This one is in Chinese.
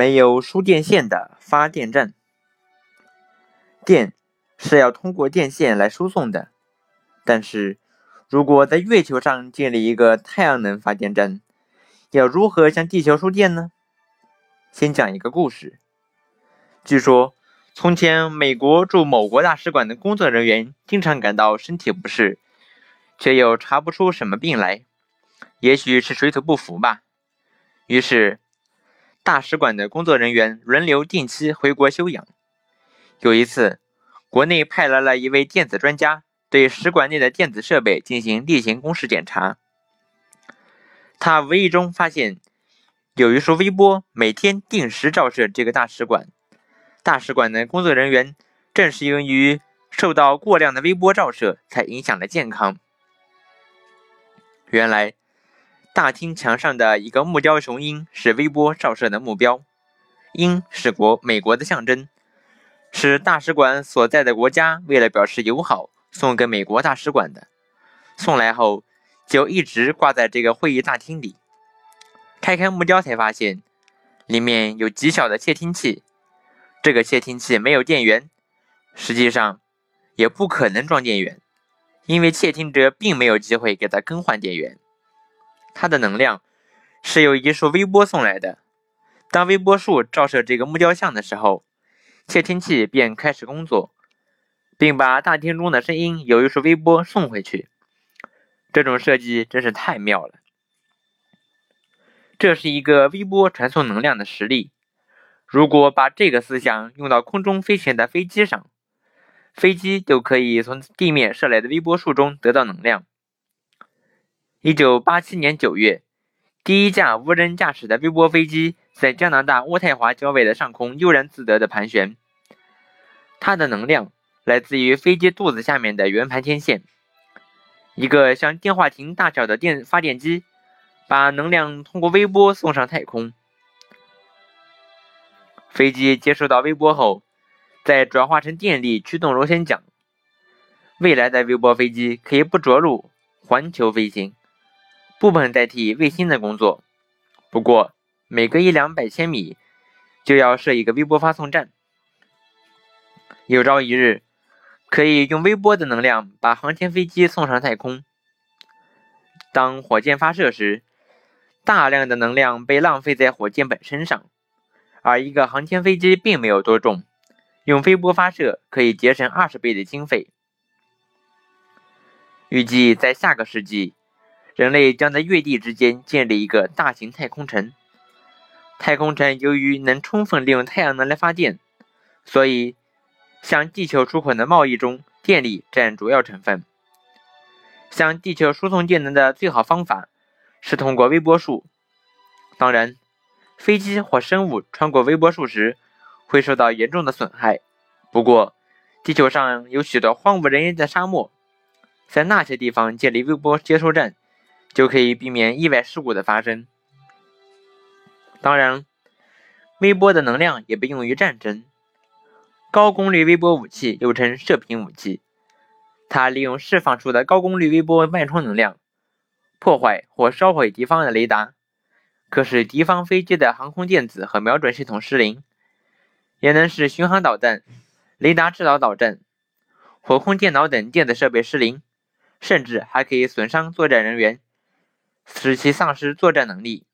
没有输电线的发电站，电是要通过电线来输送的。但是，如果在月球上建立一个太阳能发电站，要如何向地球输电呢？先讲一个故事。据说，从前美国驻某国大使馆的工作人员经常感到身体不适，却又查不出什么病来，也许是水土不服吧。于是，大使馆的工作人员轮流定期回国休养。有一次，国内派来了一位电子专家，对使馆内的电子设备进行例行公事检查。他无意中发现，有一束微波每天定时照射这个大使馆。大使馆的工作人员正是由于受到过量的微波照射，才影响了健康。原来。大厅墙上的一个木雕雄鹰是微波照射的目标，鹰是国美国的象征，是大使馆所在的国家为了表示友好送给美国大使馆的。送来后就一直挂在这个会议大厅里。开开木雕才发现，里面有极小的窃听器。这个窃听器没有电源，实际上也不可能装电源，因为窃听者并没有机会给它更换电源。它的能量是由一束微波送来的。当微波束照射这个木雕像的时候，窃听器便开始工作，并把大厅中的声音由一束微波送回去。这种设计真是太妙了。这是一个微波传送能量的实例。如果把这个思想用到空中飞行的飞机上，飞机就可以从地面射来的微波束中得到能量。一九八七年九月，第一架无人驾驶的微波飞机在加拿大渥太华郊外的上空悠然自得地盘旋。它的能量来自于飞机肚子下面的圆盘天线。一个像电话亭大小的电发电机，把能量通过微波送上太空。飞机接收到微波后，再转化成电力驱动螺旋桨。未来的微波飞机可以不着陆，环球飞行。部分代替卫星的工作，不过每隔一两百千米就要设一个微波发送站。有朝一日，可以用微波的能量把航天飞机送上太空。当火箭发射时，大量的能量被浪费在火箭本身上，而一个航天飞机并没有多重，用微波发射可以节省二十倍的经费。预计在下个世纪。人类将在月地之间建立一个大型太空城。太空城由于能充分利用太阳能来发电，所以向地球出口的贸易中，电力占主要成分。向地球输送电能的最好方法是通过微波束。当然，飞机或生物穿过微波束时会受到严重的损害。不过，地球上有许多荒无人烟的沙漠，在那些地方建立微波接收站。就可以避免意外事故的发生。当然，微波的能量也被用于战争。高功率微波武器又称射频武器，它利用释放出的高功率微波脉冲能量，破坏或烧毁敌方的雷达，可使敌方飞机的航空电子和瞄准系统失灵，也能使巡航导弹、雷达制导导弹、火控电脑等电子设备失灵，甚至还可以损伤作战人员。使其丧失作战能力。